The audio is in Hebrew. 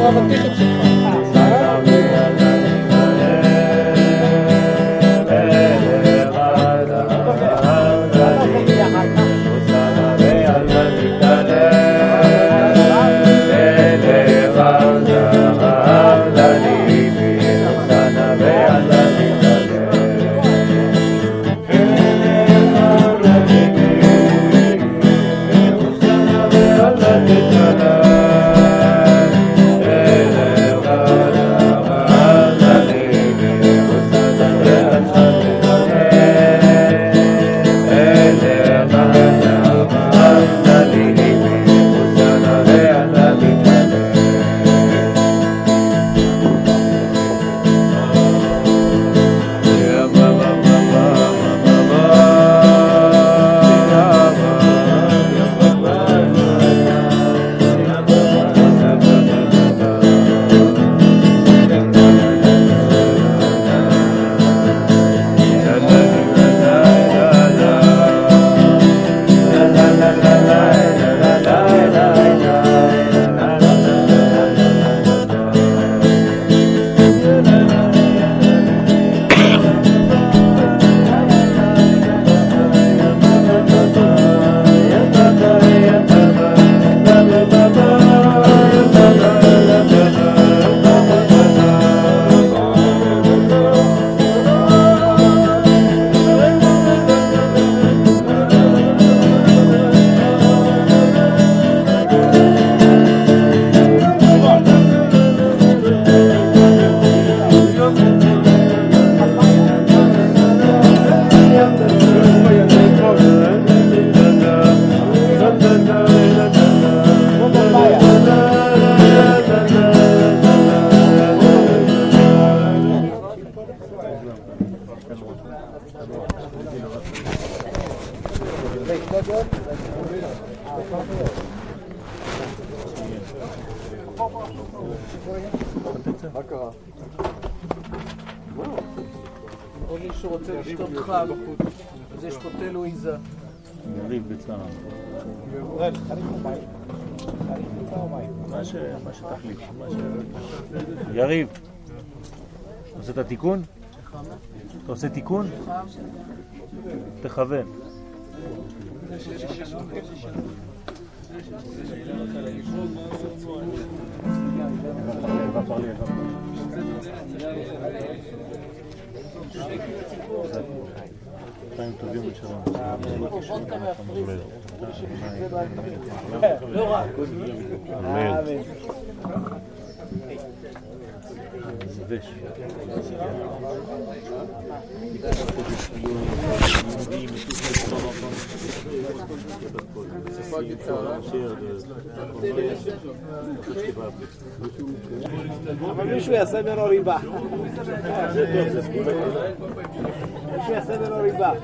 我们这个是ติ מה קרה? עוד מישהו רוצה לשתות חם, אז יש פה תה לואיזה. יריב בצלם. מה שתחליט. יריב, אתה עושה את התיקון? אתה עושה תיקון? תכוון. חיים טובים ושלום. לא רק. אמן. זבש. ספגתי צערה. you. Mamy już ja semiono ryba. Już ja semiono ryba.